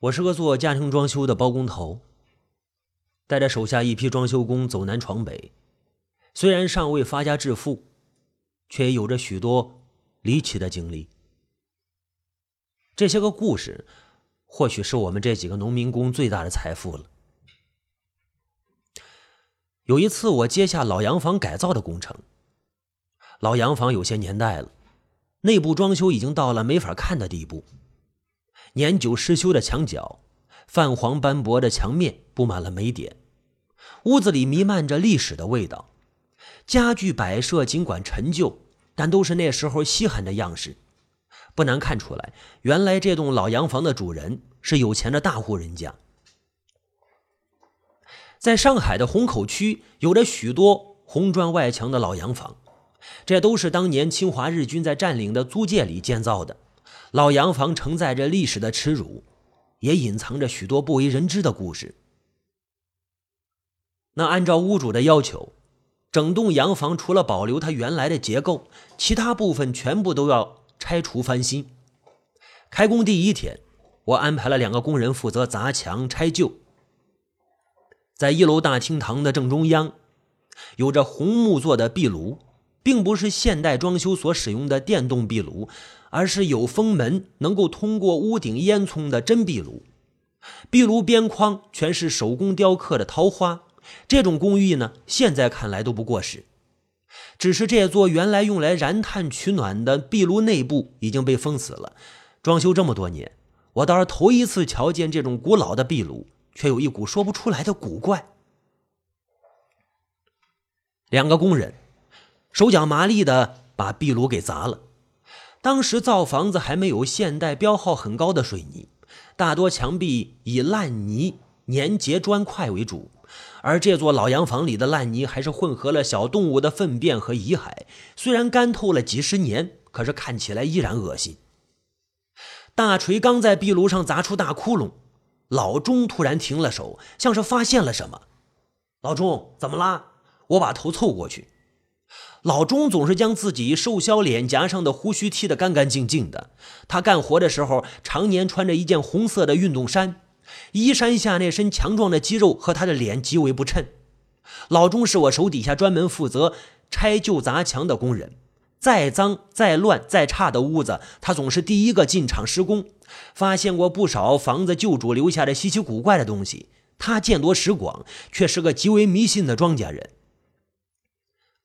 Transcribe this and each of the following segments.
我是个做家庭装修的包工头，带着手下一批装修工走南闯北。虽然尚未发家致富，却也有着许多离奇的经历。这些个故事，或许是我们这几个农民工最大的财富了。有一次，我接下老洋房改造的工程。老洋房有些年代了，内部装修已经到了没法看的地步。年久失修的墙角，泛黄斑驳的墙面布满了霉点，屋子里弥漫着历史的味道。家具摆设尽管陈旧，但都是那时候稀罕的样式，不难看出来，原来这栋老洋房的主人是有钱的大户人家。在上海的虹口区，有着许多红砖外墙的老洋房，这都是当年侵华日军在占领的租界里建造的。老洋房承载着历史的耻辱，也隐藏着许多不为人知的故事。那按照屋主的要求，整栋洋房除了保留它原来的结构，其他部分全部都要拆除翻新。开工第一天，我安排了两个工人负责砸墙拆旧。在一楼大厅堂的正中央，有着红木做的壁炉，并不是现代装修所使用的电动壁炉。而是有封门，能够通过屋顶烟囱的真壁炉，壁炉边框全是手工雕刻的桃花。这种工艺呢，现在看来都不过时。只是这座原来用来燃炭取暖的壁炉内部已经被封死了。装修这么多年，我倒是头一次瞧见这种古老的壁炉，却有一股说不出来的古怪。两个工人手脚麻利的把壁炉给砸了。当时造房子还没有现代标号很高的水泥，大多墙壁以烂泥粘结砖块为主，而这座老洋房里的烂泥还是混合了小动物的粪便和遗骸，虽然干透了几十年，可是看起来依然恶心。大锤刚在壁炉上砸出大窟窿，老钟突然停了手，像是发现了什么。老钟，怎么啦？我把头凑过去。老钟总是将自己瘦削脸颊上的胡须剃得干干净净的。他干活的时候常年穿着一件红色的运动衫，衣衫下那身强壮的肌肉和他的脸极为不衬。老钟是我手底下专门负责拆旧砸墙的工人，再脏、再乱、再差的屋子，他总是第一个进场施工。发现过不少房子旧主留下的稀奇古怪的东西，他见多识广，却是个极为迷信的庄稼人。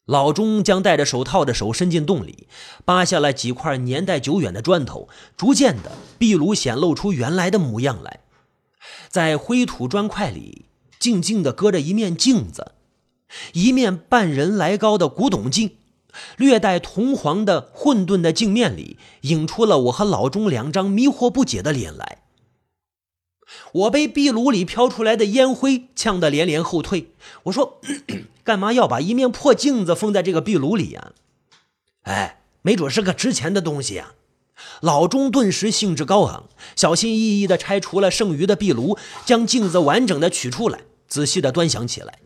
老钟将戴着手套的手伸进洞里，扒下了几块年代久远的砖头，逐渐的，壁炉显露出原来的模样来。在灰土砖块里，静静地搁着一面镜子，一面半人来高的古董镜，略带铜黄的混沌的镜面里，映出了我和老钟两张迷惑不解的脸来。我被壁炉里飘出来的烟灰呛得连连后退。我说：“干嘛要把一面破镜子封在这个壁炉里呀？”哎，没准是个值钱的东西呀！老钟顿时兴致高昂，小心翼翼地拆除了剩余的壁炉，将镜子完整的取出来，仔细地端详起来。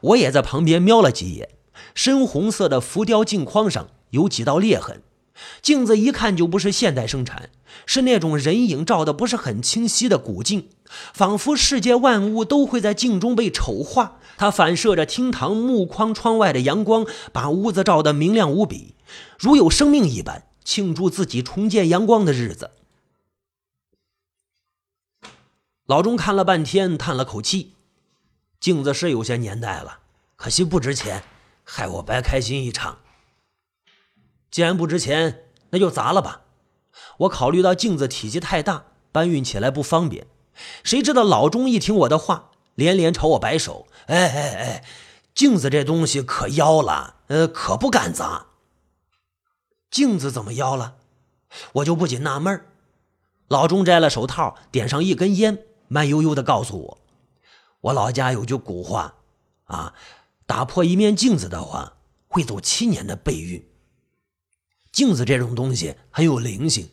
我也在旁边瞄了几眼，深红色的浮雕镜框上有几道裂痕。镜子一看就不是现代生产，是那种人影照的不是很清晰的古镜，仿佛世界万物都会在镜中被丑化。它反射着厅堂木框窗外的阳光，把屋子照得明亮无比，如有生命一般，庆祝自己重见阳光的日子。老钟看了半天，叹了口气：“镜子是有些年代了，可惜不值钱，害我白开心一场。”既然不值钱，那就砸了吧。我考虑到镜子体积太大，搬运起来不方便。谁知道老钟一听我的话，连连朝我摆手：“哎哎哎，镜子这东西可妖了，呃，可不敢砸。”镜子怎么妖了？我就不禁纳闷老钟摘了手套，点上一根烟，慢悠悠地告诉我：“我老家有句古话，啊，打破一面镜子的话，会走七年的背运。”镜子这种东西很有灵性，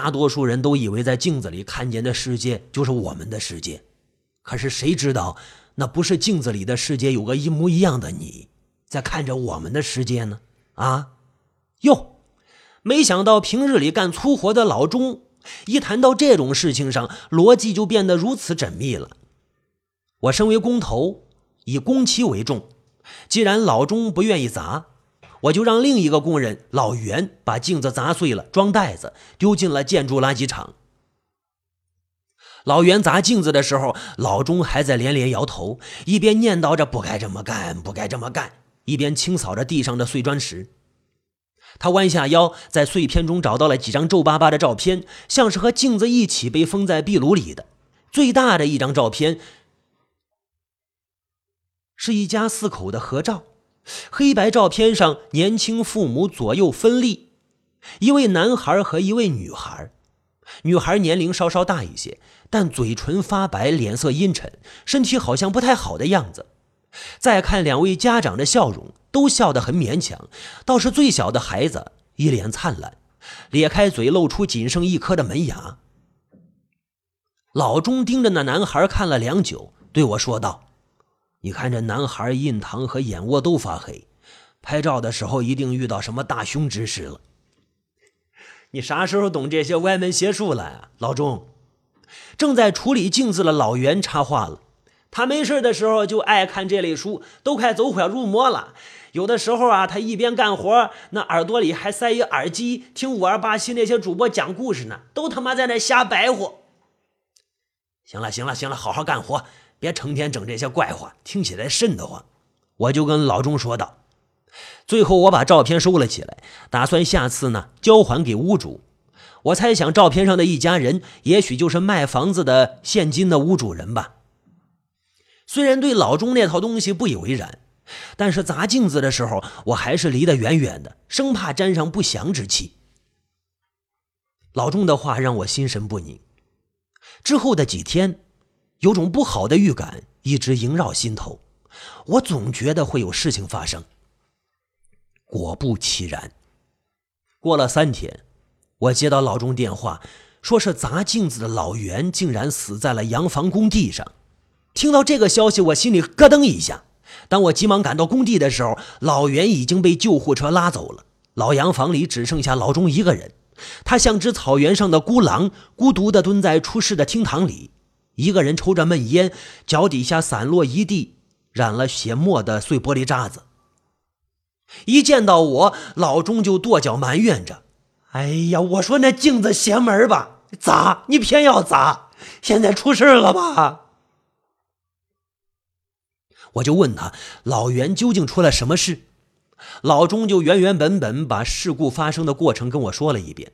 大多数人都以为在镜子里看见的世界就是我们的世界，可是谁知道那不是镜子里的世界，有个一模一样的你在看着我们的世界呢？啊，哟，没想到平日里干粗活的老钟一谈到这种事情上，逻辑就变得如此缜密了。我身为工头，以工期为重，既然老钟不愿意砸，我就让另一个工人老袁把镜子砸碎了，装袋子丢进了建筑垃圾场。老袁砸镜子的时候，老钟还在连连摇头，一边念叨着“不该这么干，不该这么干”，一边清扫着地上的碎砖石。他弯下腰，在碎片中找到了几张皱巴巴的照片，像是和镜子一起被封在壁炉里的。最大的一张照片是一家四口的合照，黑白照片上年轻父母左右分立，一位男孩和一位女孩，女孩年龄稍稍大一些。但嘴唇发白，脸色阴沉，身体好像不太好的样子。再看两位家长的笑容，都笑得很勉强，倒是最小的孩子一脸灿烂，咧开嘴露出仅剩一颗的门牙。老钟盯着那男孩看了良久，对我说道：“你看这男孩印堂和眼窝都发黑，拍照的时候一定遇到什么大凶之事了。你啥时候懂这些歪门邪术了，老钟？”正在处理镜子的老袁插话了：“他没事的时候就爱看这类书，都快走火入魔了。有的时候啊，他一边干活，那耳朵里还塞一耳机，听五二八七那些主播讲故事呢，都他妈在那瞎白活。”行了，行了，行了，好好干活，别成天整这些怪话，听起来瘆得慌。我就跟老钟说道。最后，我把照片收了起来，打算下次呢交还给屋主。我猜想，照片上的一家人，也许就是卖房子的现金的屋主人吧。虽然对老钟那套东西不以为然，但是砸镜子的时候，我还是离得远远的，生怕沾上不祥之气。老钟的话让我心神不宁。之后的几天，有种不好的预感一直萦绕心头，我总觉得会有事情发生。果不其然，过了三天。我接到老钟电话，说是砸镜子的老袁竟然死在了洋房工地上。听到这个消息，我心里咯噔一下。当我急忙赶到工地的时候，老袁已经被救护车拉走了。老洋房里只剩下老钟一个人，他像只草原上的孤狼，孤独地蹲在出事的厅堂里，一个人抽着闷烟，脚底下散落一地染了血沫的碎玻璃渣子。一见到我，老钟就跺脚埋怨着。哎呀，我说那镜子邪门吧？砸你偏要砸，现在出事了吧？我就问他老袁究竟出了什么事，老钟就原原本本把事故发生的过程跟我说了一遍。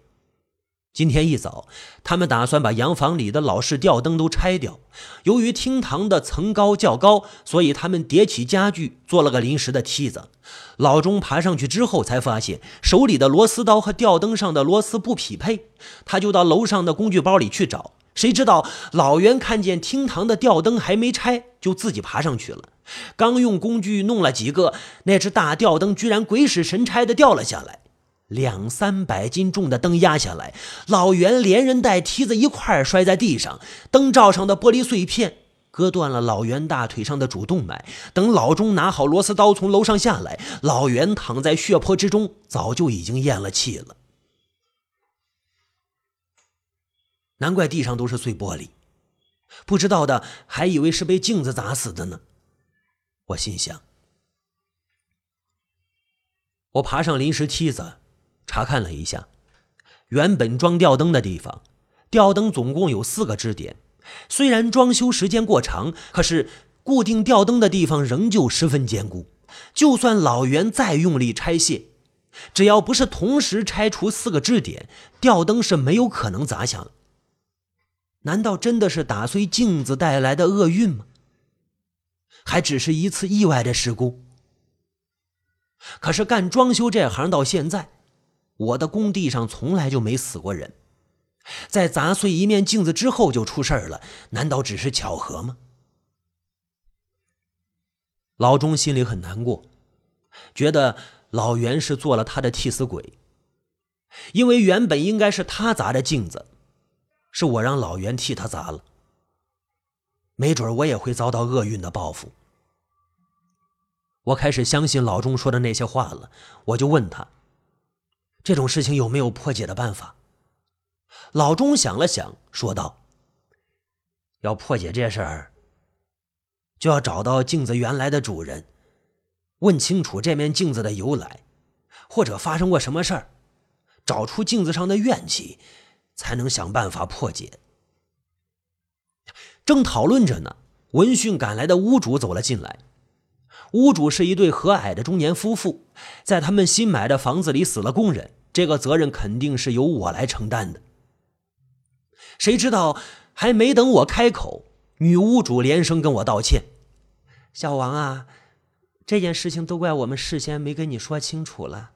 今天一早，他们打算把洋房里的老式吊灯都拆掉。由于厅堂的层高较高，所以他们叠起家具做了个临时的梯子。老钟爬上去之后，才发现手里的螺丝刀和吊灯上的螺丝不匹配，他就到楼上的工具包里去找。谁知道老袁看见厅堂的吊灯还没拆，就自己爬上去了。刚用工具弄了几个，那只大吊灯居然鬼使神差的掉了下来。两三百斤重的灯压下来，老袁连人带梯子一块摔在地上，灯罩上的玻璃碎片割断了老袁大腿上的主动脉。等老钟拿好螺丝刀从楼上下来，老袁躺在血泊之中，早就已经咽了气了。难怪地上都是碎玻璃，不知道的还以为是被镜子砸死的呢。我心想，我爬上临时梯子。查看了一下，原本装吊灯的地方，吊灯总共有四个支点。虽然装修时间过长，可是固定吊灯的地方仍旧十分坚固。就算老袁再用力拆卸，只要不是同时拆除四个支点，吊灯是没有可能砸响。难道真的是打碎镜子带来的厄运吗？还只是一次意外的事故？可是干装修这行到现在。我的工地上从来就没死过人，在砸碎一面镜子之后就出事儿了，难道只是巧合吗？老钟心里很难过，觉得老袁是做了他的替死鬼，因为原本应该是他砸的镜子，是我让老袁替他砸了，没准我也会遭到厄运的报复。我开始相信老钟说的那些话了，我就问他。这种事情有没有破解的办法？老钟想了想，说道：“要破解这事儿，就要找到镜子原来的主人，问清楚这面镜子的由来，或者发生过什么事儿，找出镜子上的怨气，才能想办法破解。”正讨论着呢，闻讯赶来的屋主走了进来。屋主是一对和蔼的中年夫妇，在他们新买的房子里死了工人，这个责任肯定是由我来承担的。谁知道还没等我开口，女屋主连声跟我道歉：“小王啊，这件事情都怪我们事先没跟你说清楚了。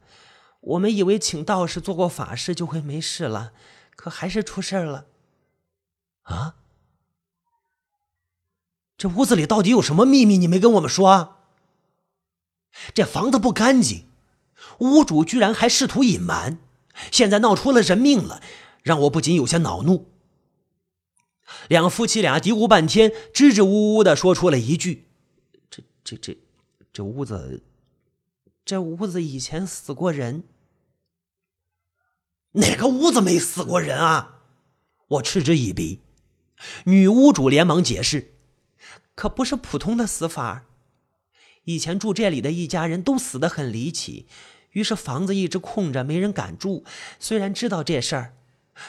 我们以为请道士做过法事就会没事了，可还是出事了。”啊？这屋子里到底有什么秘密？你没跟我们说？这房子不干净，屋主居然还试图隐瞒，现在闹出了人命了，让我不仅有些恼怒。两夫妻俩嘀咕半天，支支吾吾的说出了一句：“这、这、这、这屋子，这屋子以前死过人。哪个屋子没死过人啊？”我嗤之以鼻。女屋主连忙解释：“可不是普通的死法。”以前住这里的一家人都死得很离奇，于是房子一直空着，没人敢住。虽然知道这事儿，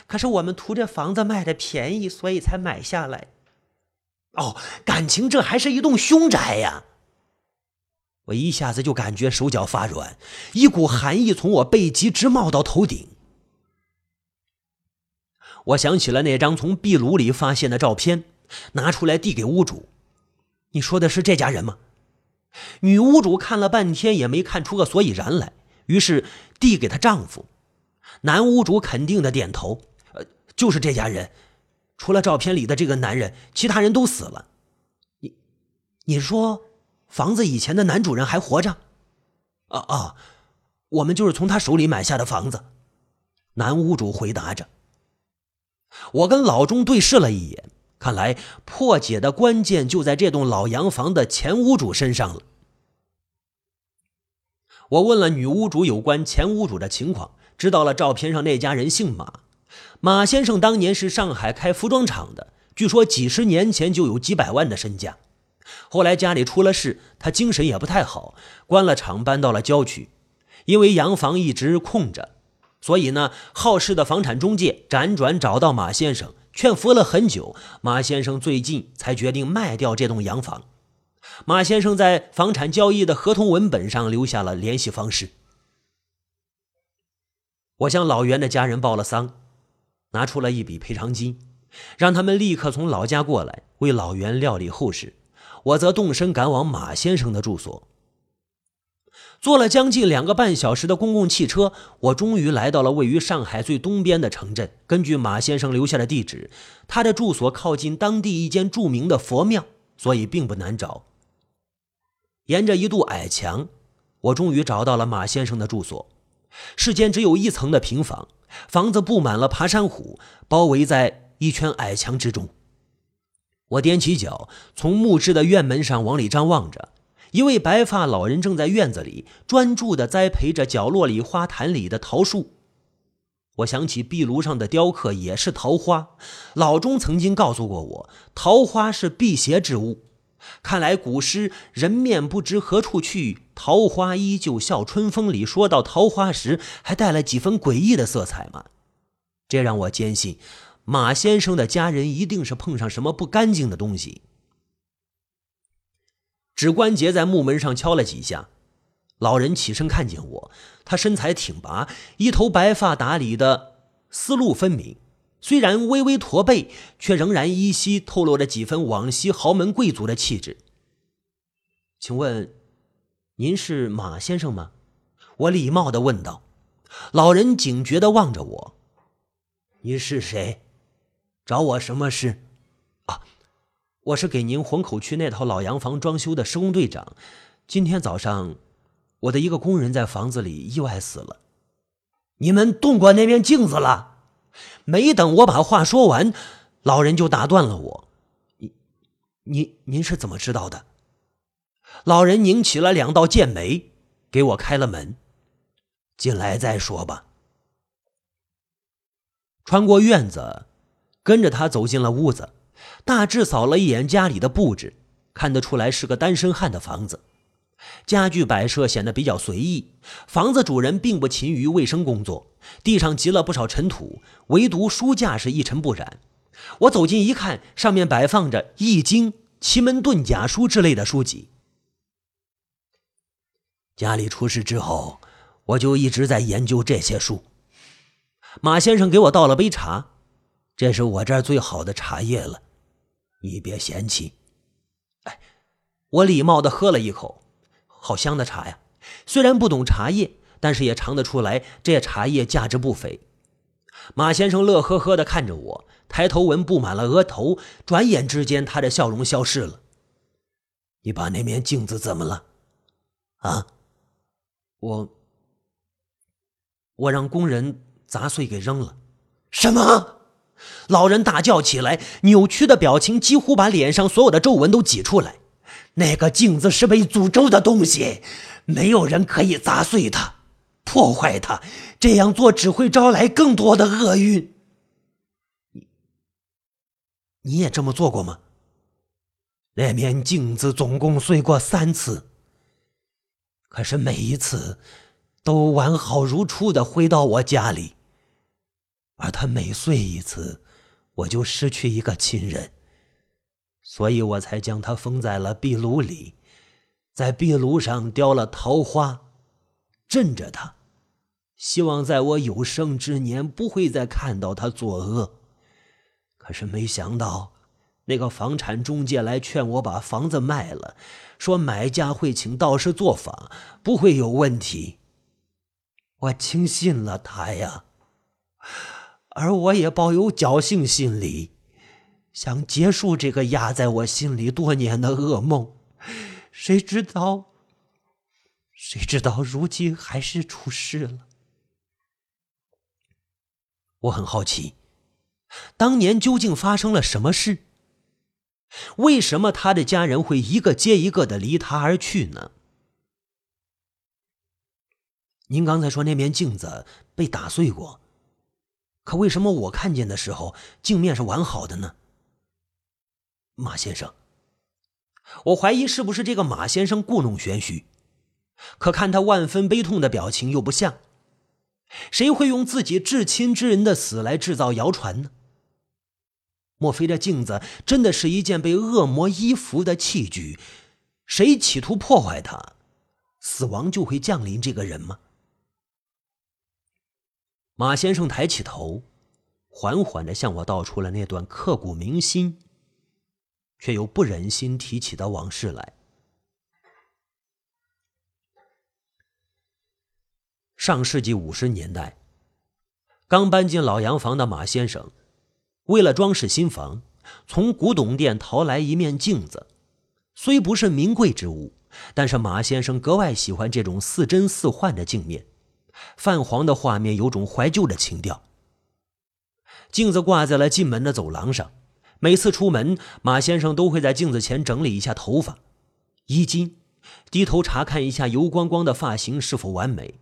可是我们图这房子卖的便宜，所以才买下来。哦，感情这还是一栋凶宅呀！我一下子就感觉手脚发软，一股寒意从我背脊直冒到头顶。我想起了那张从壁炉里发现的照片，拿出来递给屋主：“你说的是这家人吗？”女屋主看了半天也没看出个所以然来，于是递给她丈夫。男屋主肯定的点头：“呃，就是这家人，除了照片里的这个男人，其他人都死了。”你，你说房子以前的男主人还活着？啊啊，我们就是从他手里买下的房子。男屋主回答着。我跟老钟对视了一眼。看来破解的关键就在这栋老洋房的前屋主身上了。我问了女屋主有关前屋主的情况，知道了照片上那家人姓马，马先生当年是上海开服装厂的，据说几十年前就有几百万的身价。后来家里出了事，他精神也不太好，关了厂搬到了郊区，因为洋房一直空着，所以呢，好事的房产中介辗转找到马先生。劝服了很久，马先生最近才决定卖掉这栋洋房。马先生在房产交易的合同文本上留下了联系方式。我向老袁的家人报了丧，拿出了一笔赔偿金，让他们立刻从老家过来为老袁料理后事。我则动身赶往马先生的住所。坐了将近两个半小时的公共汽车，我终于来到了位于上海最东边的城镇。根据马先生留下的地址，他的住所靠近当地一间著名的佛庙，所以并不难找。沿着一堵矮墙，我终于找到了马先生的住所。世间只有一层的平房，房子布满了爬山虎，包围在一圈矮墙之中。我踮起脚，从木质的院门上往里张望着。一位白发老人正在院子里专注地栽培着角落里花坛里的桃树。我想起壁炉上的雕刻也是桃花，老钟曾经告诉过我，桃花是辟邪之物。看来古诗“人面不知何处去，桃花依旧笑春风”里说到桃花时，还带了几分诡异的色彩吗？这让我坚信，马先生的家人一定是碰上什么不干净的东西。指关节在木门上敲了几下，老人起身看见我，他身材挺拔，一头白发打理的思路分明，虽然微微驼背，却仍然依稀透露着几分往昔豪门贵族的气质。请问，您是马先生吗？我礼貌的问道。老人警觉的望着我，你是谁？找我什么事？啊。我是给您虹口区那套老洋房装修的施工队长。今天早上，我的一个工人在房子里意外死了。你们动过那面镜子了？没等我把话说完，老人就打断了我：“你、您、您是怎么知道的？”老人拧起了两道剑眉，给我开了门：“进来再说吧。”穿过院子，跟着他走进了屋子，大致扫了一眼家里的布置，看得出来是个单身汉的房子。家具摆设显得比较随意，房子主人并不勤于卫生工作，地上积了不少尘土，唯独书架是一尘不染。我走近一看，上面摆放着《易经》《奇门遁甲书》之类的书籍。家里出事之后，我就一直在研究这些书。马先生给我倒了杯茶，这是我这儿最好的茶叶了，你别嫌弃。哎，我礼貌的喝了一口。好香的茶呀！虽然不懂茶叶，但是也尝得出来，这茶叶价值不菲。马先生乐呵呵地看着我，抬头纹布满了额头。转眼之间，他的笑容消失了。你把那面镜子怎么了？啊？我……我让工人砸碎给扔了。什么？老人大叫起来，扭曲的表情几乎把脸上所有的皱纹都挤出来。那个镜子是被诅咒的东西，没有人可以砸碎它、破坏它，这样做只会招来更多的厄运。你，你也这么做过吗？那面镜子总共碎过三次，可是每一次都完好如初的回到我家里，而它每碎一次，我就失去一个亲人。所以我才将它封在了壁炉里，在壁炉上雕了桃花，镇着他，希望在我有生之年不会再看到他作恶。可是没想到，那个房产中介来劝我把房子卖了，说买家会请道士做法，不会有问题。我轻信了他呀，而我也抱有侥幸心理。想结束这个压在我心里多年的噩梦，谁知道？谁知道如今还是出事了。我很好奇，当年究竟发生了什么事？为什么他的家人会一个接一个的离他而去呢？您刚才说那面镜子被打碎过，可为什么我看见的时候镜面是完好的呢？马先生，我怀疑是不是这个马先生故弄玄虚，可看他万分悲痛的表情又不像。谁会用自己至亲之人的死来制造谣传呢？莫非这镜子真的是一件被恶魔依附的器具？谁企图破坏它，死亡就会降临这个人吗？马先生抬起头，缓缓的向我道出了那段刻骨铭心。却又不忍心提起的往事来。上世纪五十年代，刚搬进老洋房的马先生，为了装饰新房，从古董店淘来一面镜子。虽不是名贵之物，但是马先生格外喜欢这种似真似幻的镜面，泛黄的画面有种怀旧的情调。镜子挂在了进门的走廊上。每次出门，马先生都会在镜子前整理一下头发、衣襟，低头查看一下油光光的发型是否完美。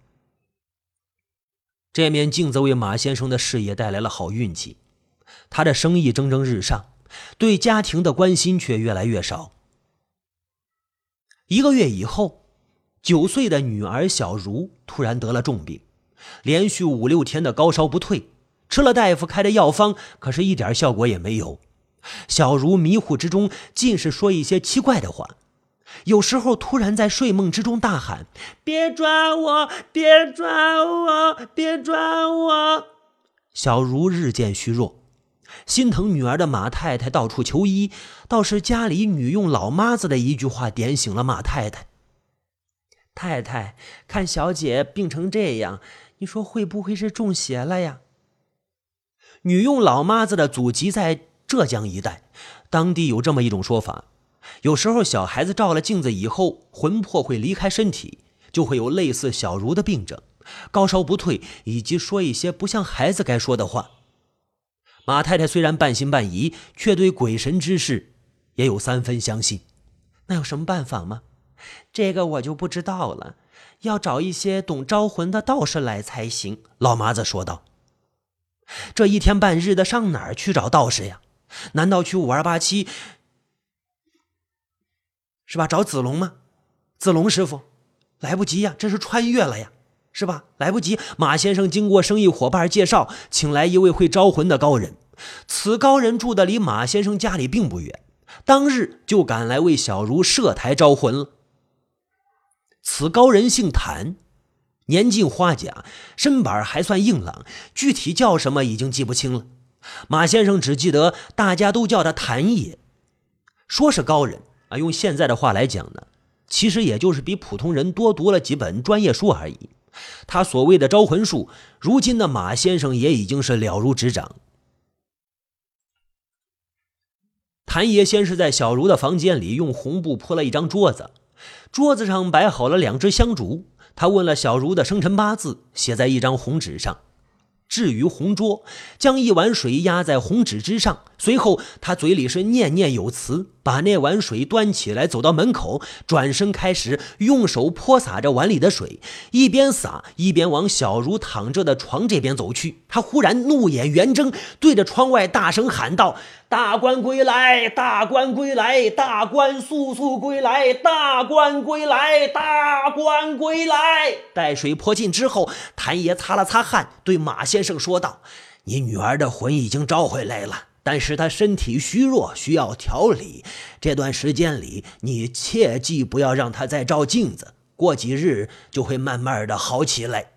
这面镜子为马先生的事业带来了好运气，他的生意蒸蒸日上，对家庭的关心却越来越少。一个月以后，九岁的女儿小茹突然得了重病，连续五六天的高烧不退，吃了大夫开的药方，可是一点效果也没有。小茹迷糊之中，尽是说一些奇怪的话，有时候突然在睡梦之中大喊：“别抓我，别抓我，别抓我！”小茹日渐虚弱，心疼女儿的马太太到处求医，倒是家里女佣老妈子的一句话点醒了马太太。太太，看小姐病成这样，你说会不会是中邪了呀？女佣老妈子的祖籍在。浙江一带，当地有这么一种说法：有时候小孩子照了镜子以后，魂魄会离开身体，就会有类似小茹的病症，高烧不退，以及说一些不像孩子该说的话。马太太虽然半信半疑，却对鬼神之事也有三分相信。那有什么办法吗？这个我就不知道了，要找一些懂招魂的道士来才行。老妈子说道。这一天半日的上哪儿去找道士呀？难道去五二八七？是吧？找子龙吗？子龙师傅，来不及呀，这是穿越了呀，是吧？来不及。马先生经过生意伙伴介绍，请来一位会招魂的高人。此高人住的离马先生家里并不远，当日就赶来为小茹设台招魂了。此高人姓谭，年近花甲，身板还算硬朗，具体叫什么已经记不清了。马先生只记得大家都叫他谭爷，说是高人。啊，用现在的话来讲呢，其实也就是比普通人多读了几本专业书而已。他所谓的招魂术，如今的马先生也已经是了如指掌。谭爷先是在小茹的房间里用红布铺了一张桌子，桌子上摆好了两只香烛。他问了小茹的生辰八字，写在一张红纸上。置于红桌，将一碗水压在红纸之上。随后，他嘴里是念念有词，把那碗水端起来，走到门口，转身开始用手泼洒着碗里的水，一边洒一边往小茹躺着的床这边走去。他忽然怒眼圆睁，对着窗外大声喊道。大官归来，大官归来，大官速速归来，大官归来，大官归来。待水泼尽之后，谭爷擦了擦汗，对马先生说道：“你女儿的魂已经招回来了，但是她身体虚弱，需要调理。这段时间里，你切记不要让她再照镜子，过几日就会慢慢的好起来。”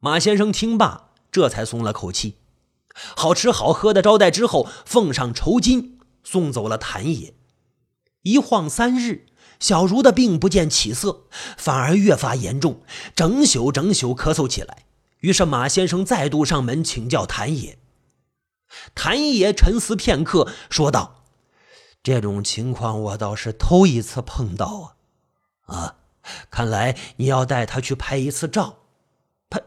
马先生听罢，这才松了口气。好吃好喝的招待之后，奉上酬金，送走了谭爷。一晃三日，小茹的病不见起色，反而越发严重，整宿整宿咳嗽起来。于是马先生再度上门请教谭爷。谭爷沉思片刻，说道：“这种情况我倒是头一次碰到啊！啊，看来你要带他去拍一次照。拍，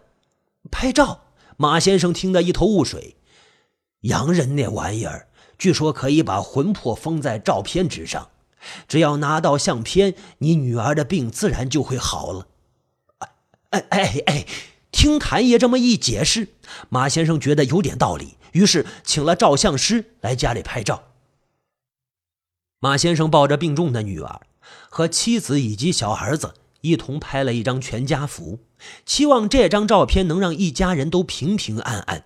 拍照。”马先生听得一头雾水。洋人那玩意儿，据说可以把魂魄封在照片之上，只要拿到相片，你女儿的病自然就会好了。哎哎哎！听谭爷这么一解释，马先生觉得有点道理，于是请了照相师来家里拍照。马先生抱着病重的女儿和妻子以及小儿子一同拍了一张全家福，期望这张照片能让一家人都平平安安。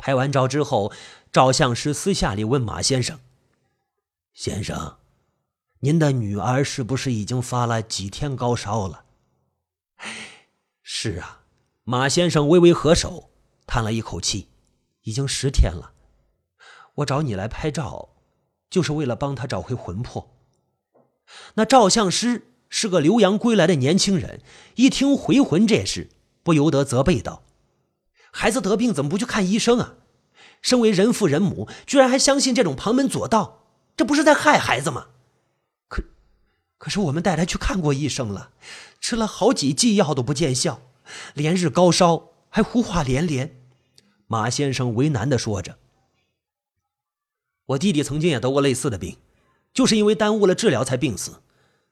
拍完照之后，照相师私下里问马先生：“先生，您的女儿是不是已经发了几天高烧了？”“是啊。”马先生微微合手，叹了一口气：“已经十天了。我找你来拍照，就是为了帮他找回魂魄。”那照相师是个留洋归来的年轻人，一听回魂这事，不由得责备道。孩子得病怎么不去看医生啊？身为人父人母，居然还相信这种旁门左道，这不是在害孩子吗？可，可是我们带他去看过医生了，吃了好几剂药都不见效，连日高烧，还胡话连连。马先生为难的说着：“我弟弟曾经也得过类似的病，就是因为耽误了治疗才病死。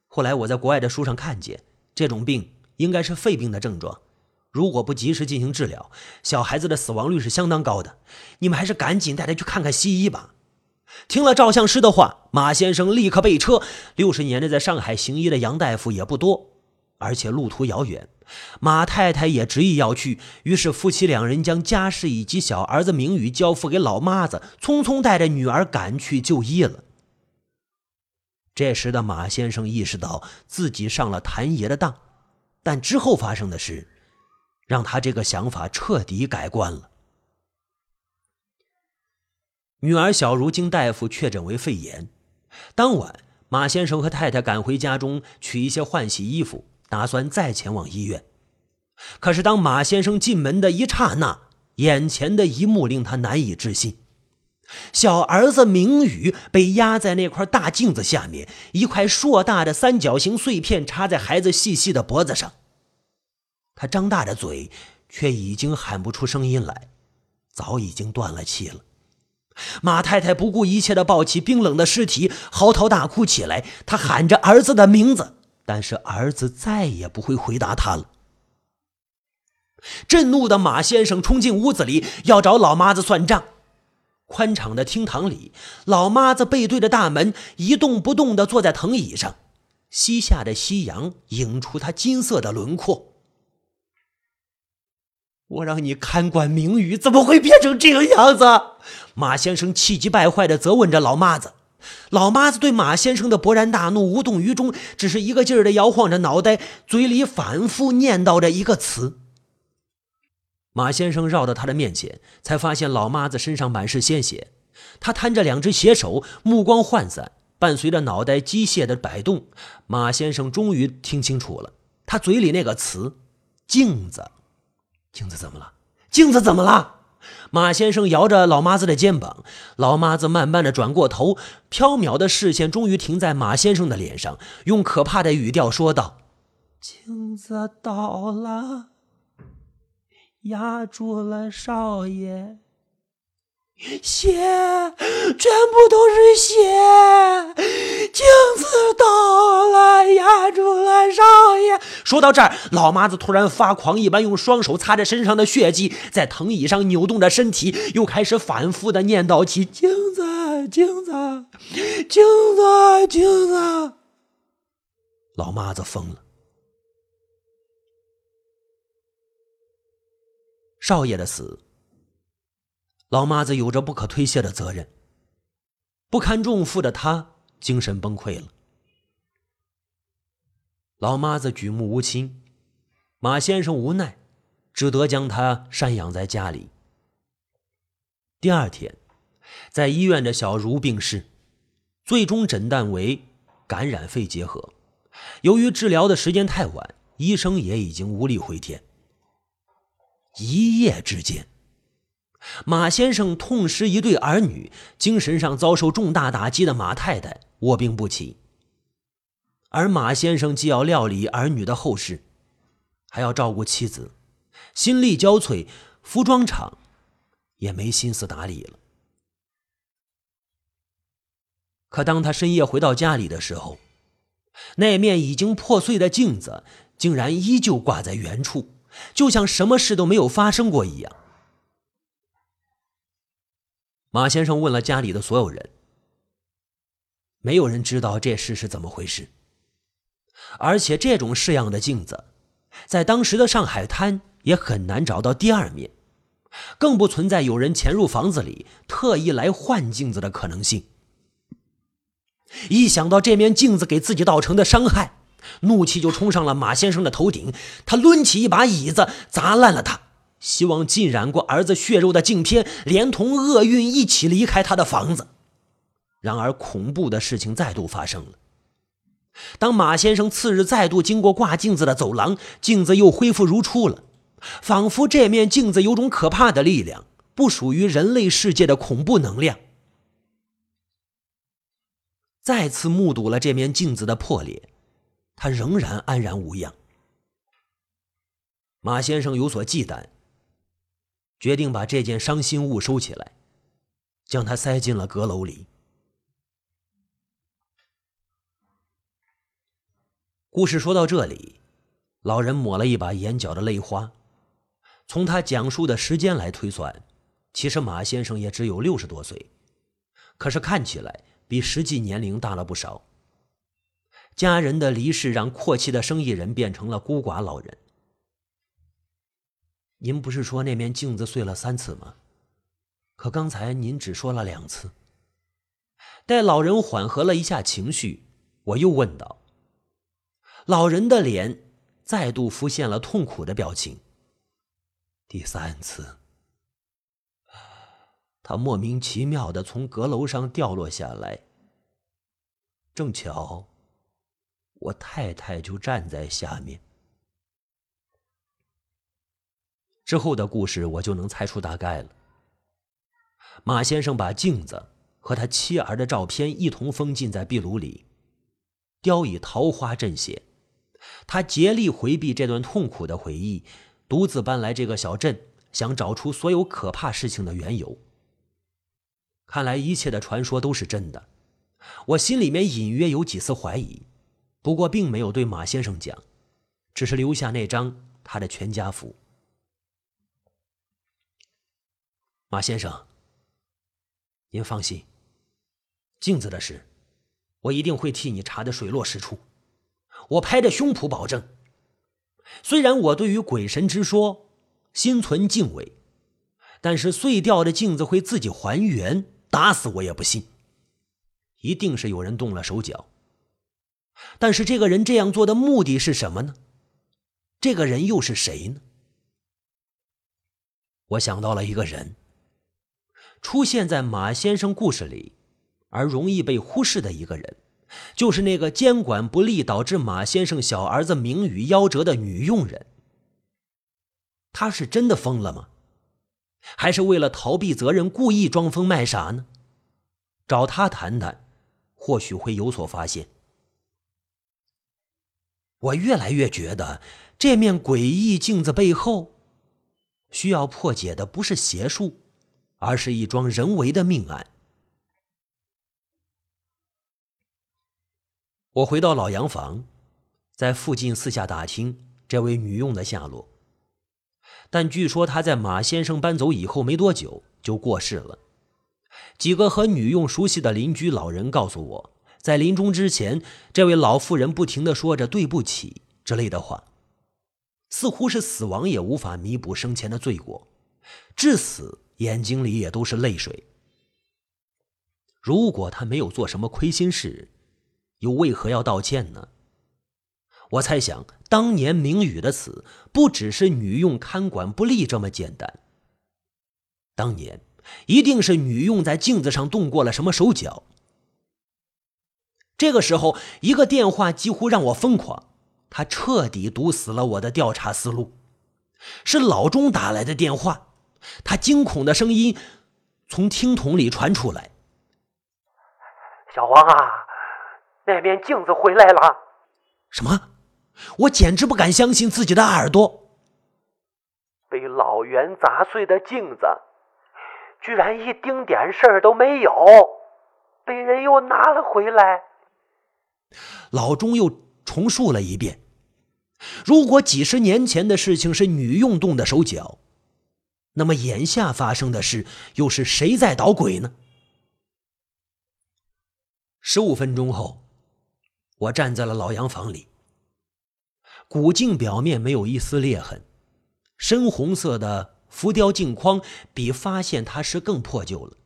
后来我在国外的书上看见，这种病应该是肺病的症状。”如果不及时进行治疗，小孩子的死亡率是相当高的。你们还是赶紧带他去看看西医吧。听了照相师的话，马先生立刻备车。六十年代在上海行医的杨大夫也不多，而且路途遥远，马太太也执意要去。于是夫妻两人将家事以及小儿子名宇交付给老妈子，匆匆带着女儿赶去就医了。这时的马先生意识到自己上了谭爷的当，但之后发生的事。让他这个想法彻底改观了。女儿小茹经大夫确诊为肺炎，当晚马先生和太太赶回家中取一些换洗衣服，打算再前往医院。可是当马先生进门的一刹那，眼前的一幕令他难以置信：小儿子明宇被压在那块大镜子下面，一块硕大的三角形碎片插在孩子细细的脖子上。他张大着嘴，却已经喊不出声音来，早已经断了气了。马太太不顾一切的抱起冰冷的尸体，嚎啕大哭起来。她喊着儿子的名字，但是儿子再也不会回答她了。震怒的马先生冲进屋子里，要找老妈子算账。宽敞的厅堂里，老妈子背对着大门，一动不动地坐在藤椅上，西下的夕阳映出她金色的轮廓。我让你看管明宇，怎么会变成这个样子？马先生气急败坏地责问着老妈子。老妈子对马先生的勃然大怒无动于衷，只是一个劲儿地摇晃着脑袋，嘴里反复念叨着一个词。马先生绕到他的面前，才发现老妈子身上满是鲜血。他摊着两只血手，目光涣散，伴随着脑袋机械的摆动，马先生终于听清楚了他嘴里那个词：镜子。镜子怎么了？镜子怎么了？马先生摇着老妈子的肩膀，老妈子慢慢的转过头，飘渺的视线终于停在马先生的脸上，用可怕的语调说道：“镜子倒了，压住了少爷。”血，全部都是血！镜子倒了，压住了少爷。说到这儿，老妈子突然发狂一般，用双手擦着身上的血迹，在藤椅上扭动着身体，又开始反复的念叨起：“镜子，镜子，镜子，镜子。”老妈子疯了。少爷的死。老妈子有着不可推卸的责任，不堪重负的她精神崩溃了。老妈子举目无亲，马先生无奈，只得将她赡养在家里。第二天，在医院的小茹病逝，最终诊断为感染肺结核。由于治疗的时间太晚，医生也已经无力回天。一夜之间。马先生痛失一对儿女，精神上遭受重大打击的马太太卧病不起，而马先生既要料理儿女的后事，还要照顾妻子，心力交瘁，服装厂也没心思打理了。可当他深夜回到家里的时候，那面已经破碎的镜子竟然依旧挂在原处，就像什么事都没有发生过一样。马先生问了家里的所有人，没有人知道这事是怎么回事。而且这种式样的镜子，在当时的上海滩也很难找到第二面，更不存在有人潜入房子里特意来换镜子的可能性。一想到这面镜子给自己造成的伤害，怒气就冲上了马先生的头顶，他抡起一把椅子砸烂了它。希望浸染过儿子血肉的镜片，连同厄运一起离开他的房子。然而，恐怖的事情再度发生了。当马先生次日再度经过挂镜子的走廊，镜子又恢复如初了，仿佛这面镜子有种可怕的力量，不属于人类世界的恐怖能量。再次目睹了这面镜子的破裂，他仍然安然无恙。马先生有所忌惮。决定把这件伤心物收起来，将它塞进了阁楼里。故事说到这里，老人抹了一把眼角的泪花。从他讲述的时间来推算，其实马先生也只有六十多岁，可是看起来比实际年龄大了不少。家人的离世让阔气的生意人变成了孤寡老人。您不是说那面镜子碎了三次吗？可刚才您只说了两次。待老人缓和了一下情绪，我又问道：“老人的脸再度浮现了痛苦的表情。第三次，他莫名其妙的从阁楼上掉落下来，正巧我太太就站在下面。”之后的故事我就能猜出大概了。马先生把镜子和他妻儿的照片一同封禁在壁炉里，雕以桃花镇血。他竭力回避这段痛苦的回忆，独自搬来这个小镇，想找出所有可怕事情的缘由。看来一切的传说都是真的，我心里面隐约有几丝怀疑，不过并没有对马先生讲，只是留下那张他的全家福。马先生，您放心，镜子的事，我一定会替你查的水落石出。我拍着胸脯保证。虽然我对于鬼神之说心存敬畏，但是碎掉的镜子会自己还原，打死我也不信。一定是有人动了手脚。但是这个人这样做的目的是什么呢？这个人又是谁呢？我想到了一个人，出现在马先生故事里，而容易被忽视的一个人，就是那个监管不力导致马先生小儿子名誉夭折的女佣人。她是真的疯了吗？还是为了逃避责任故意装疯卖傻呢？找他谈谈，或许会有所发现。我越来越觉得，这面诡异镜子背后，需要破解的不是邪术，而是一桩人为的命案。我回到老洋房，在附近四下打听这位女佣的下落，但据说她在马先生搬走以后没多久就过世了。几个和女佣熟悉的邻居老人告诉我。在临终之前，这位老妇人不停的说着“对不起”之类的话，似乎是死亡也无法弥补生前的罪过，至死眼睛里也都是泪水。如果他没有做什么亏心事，又为何要道歉呢？我猜想，当年明宇的死不只是女佣看管不力这么简单，当年一定是女佣在镜子上动过了什么手脚。这个时候，一个电话几乎让我疯狂，他彻底堵死了我的调查思路。是老钟打来的电话，他惊恐的声音从听筒里传出来：“小王啊，那面镜子回来了。”什么？我简直不敢相信自己的耳朵！被老袁砸碎的镜子，居然一丁点事儿都没有，被人又拿了回来。老钟又重述了一遍：“如果几十年前的事情是女佣动的手脚，那么眼下发生的事又是谁在捣鬼呢？”十五分钟后，我站在了老洋房里。古镜表面没有一丝裂痕，深红色的浮雕镜框比发现它时更破旧了。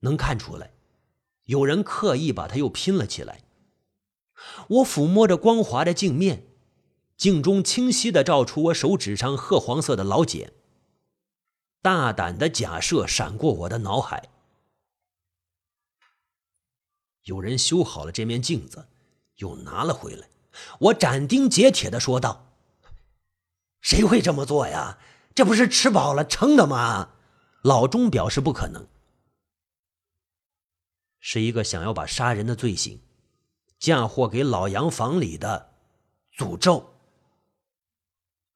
能看出来，有人刻意把它又拼了起来。我抚摸着光滑的镜面，镜中清晰的照出我手指上褐黄色的老茧。大胆的假设闪过我的脑海：有人修好了这面镜子，又拿了回来。我斩钉截铁的说道：“谁会这么做呀？这不是吃饱了撑的吗？”老钟表示不可能，是一个想要把杀人的罪行。嫁祸给老洋房里的诅咒，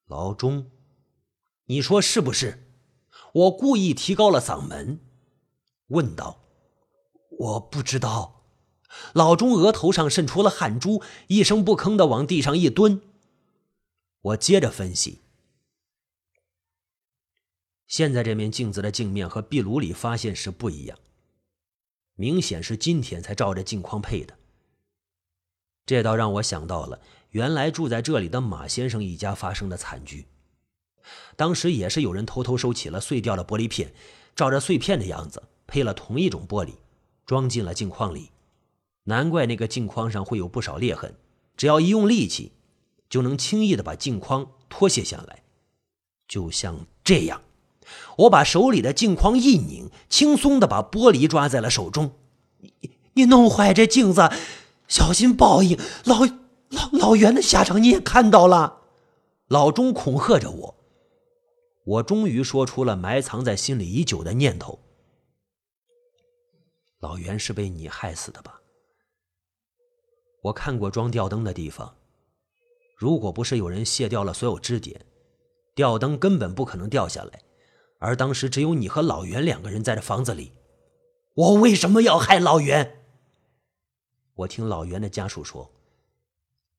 老钟，你说是不是？我故意提高了嗓门，问道：“我不知道。”老钟额头上渗出了汗珠，一声不吭的往地上一蹲。我接着分析：现在这面镜子的镜面和壁炉里发现时不一样，明显是今天才照着镜框配的。这倒让我想到了，原来住在这里的马先生一家发生的惨剧。当时也是有人偷偷收起了碎掉的玻璃片，照着碎片的样子配了同一种玻璃，装进了镜框里。难怪那个镜框上会有不少裂痕，只要一用力气，就能轻易的把镜框脱卸下来。就像这样，我把手里的镜框一拧，轻松的把玻璃抓在了手中。你你弄坏这镜子！小心报应！老老老袁的下场你也看到了，老钟恐吓着我。我终于说出了埋藏在心里已久的念头：老袁是被你害死的吧？我看过装吊灯的地方，如果不是有人卸掉了所有支点，吊灯根本不可能掉下来。而当时只有你和老袁两个人在这房子里，我为什么要害老袁？我听老袁的家属说，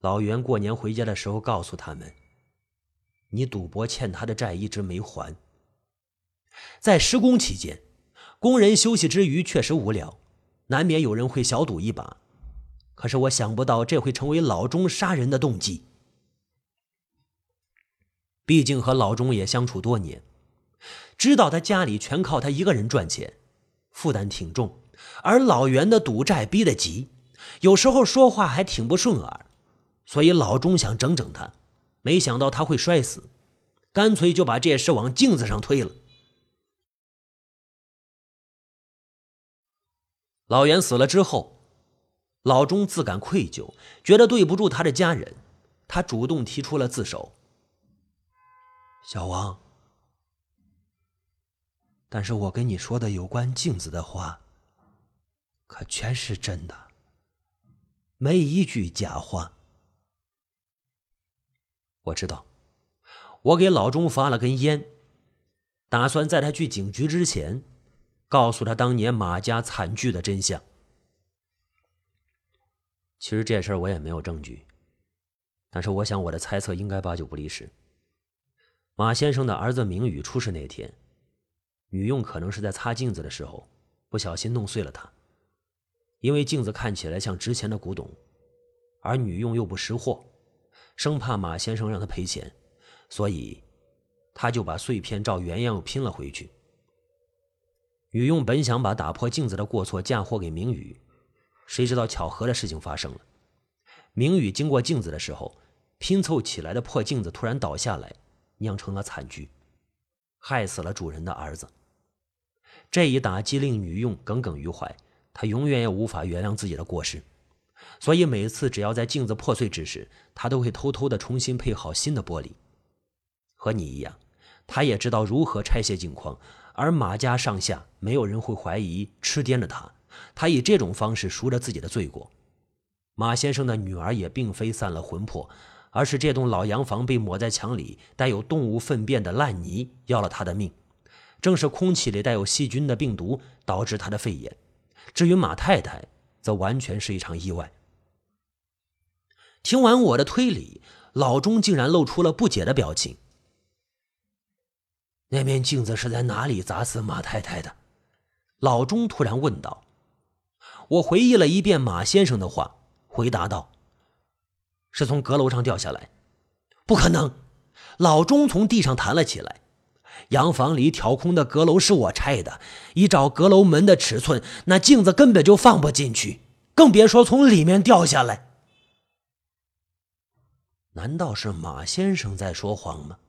老袁过年回家的时候告诉他们：“你赌博欠他的债一直没还。”在施工期间，工人休息之余确实无聊，难免有人会小赌一把。可是我想不到这会成为老钟杀人的动机。毕竟和老钟也相处多年，知道他家里全靠他一个人赚钱，负担挺重。而老袁的赌债逼得急，有时候说话还挺不顺耳，所以老钟想整整他，没想到他会摔死，干脆就把这事往镜子上推了。老袁死了之后，老钟自感愧疚，觉得对不住他的家人，他主动提出了自首。小王，但是我跟你说的有关镜子的话。可全是真的，没一句假话。我知道，我给老钟发了根烟，打算在他去警局之前，告诉他当年马家惨剧的真相。其实这事儿我也没有证据，但是我想我的猜测应该八九不离十。马先生的儿子明宇出事那天，女佣可能是在擦镜子的时候不小心弄碎了它。因为镜子看起来像值钱的古董，而女佣又不识货，生怕马先生让他赔钱，所以他就把碎片照原样又拼了回去。女佣本想把打破镜子的过错嫁祸给明宇，谁知道巧合的事情发生了。明宇经过镜子的时候，拼凑起来的破镜子突然倒下来，酿成了惨剧，害死了主人的儿子。这一打击令女佣耿耿于怀。她永远也无法原谅自己的过失，所以每次只要在镜子破碎之时，他都会偷偷的重新配好新的玻璃。和你一样，他也知道如何拆卸镜框，而马家上下没有人会怀疑痴癫的他。他以这种方式赎了自己的罪过。马先生的女儿也并非散了魂魄，而是这栋老洋房被抹在墙里带有动物粪便的烂泥要了他的命。正是空气里带有细菌的病毒导致他的肺炎。至于马太太，则完全是一场意外。听完我的推理，老钟竟然露出了不解的表情。那面镜子是在哪里砸死马太太的？老钟突然问道。我回忆了一遍马先生的话，回答道：“是从阁楼上掉下来，不可能。”老钟从地上弹了起来。洋房里挑空的阁楼是我拆的，依照阁楼门的尺寸，那镜子根本就放不进去，更别说从里面掉下来。难道是马先生在说谎吗？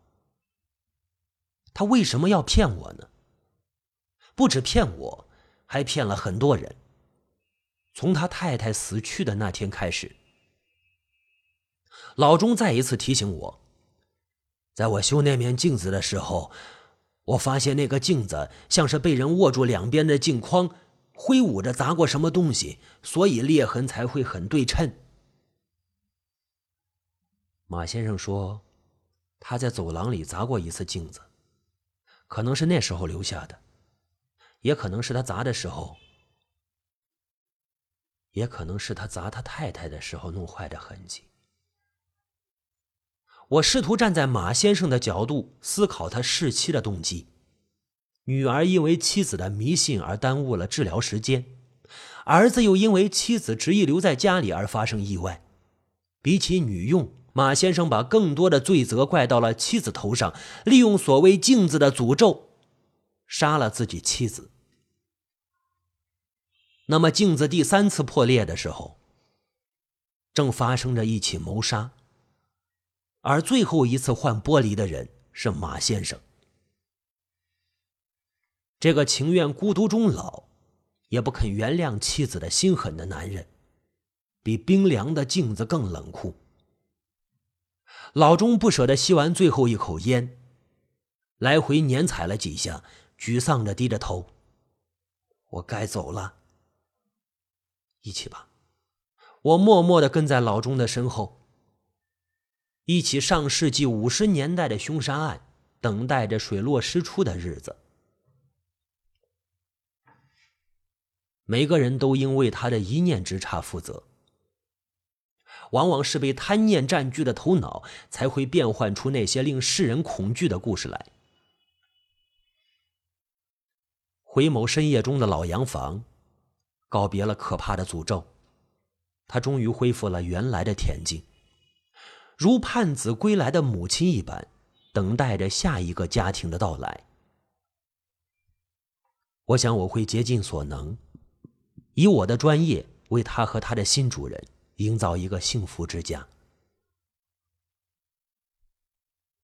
他为什么要骗我呢？不止骗我，还骗了很多人。从他太太死去的那天开始，老钟再一次提醒我，在我修那面镜子的时候。我发现那个镜子像是被人握住两边的镜框，挥舞着砸过什么东西，所以裂痕才会很对称。马先生说，他在走廊里砸过一次镜子，可能是那时候留下的，也可能是他砸的时候，也可能是他砸他太太的时候弄坏的痕迹。我试图站在马先生的角度思考他弑妻的动机。女儿因为妻子的迷信而耽误了治疗时间，儿子又因为妻子执意留在家里而发生意外。比起女佣，马先生把更多的罪责怪到了妻子头上，利用所谓镜子的诅咒，杀了自己妻子。那么，镜子第三次破裂的时候，正发生着一起谋杀。而最后一次换玻璃的人是马先生，这个情愿孤独终老，也不肯原谅妻子的心狠的男人，比冰凉的镜子更冷酷。老钟不舍得吸完最后一口烟，来回碾踩了几下，沮丧的低着头：“我该走了。”一起吧。我默默的跟在老钟的身后。一起上世纪五十年代的凶杀案，等待着水落石出的日子。每个人都应为他的一念之差负责。往往是被贪念占据的头脑，才会变幻出那些令世人恐惧的故事来。回眸深夜中的老洋房，告别了可怕的诅咒，他终于恢复了原来的恬静，如盼子归来的母亲一般，等待着下一个家庭的到来。我想我会竭尽所能，以我的专业为他和他的新主人营造一个幸福之家。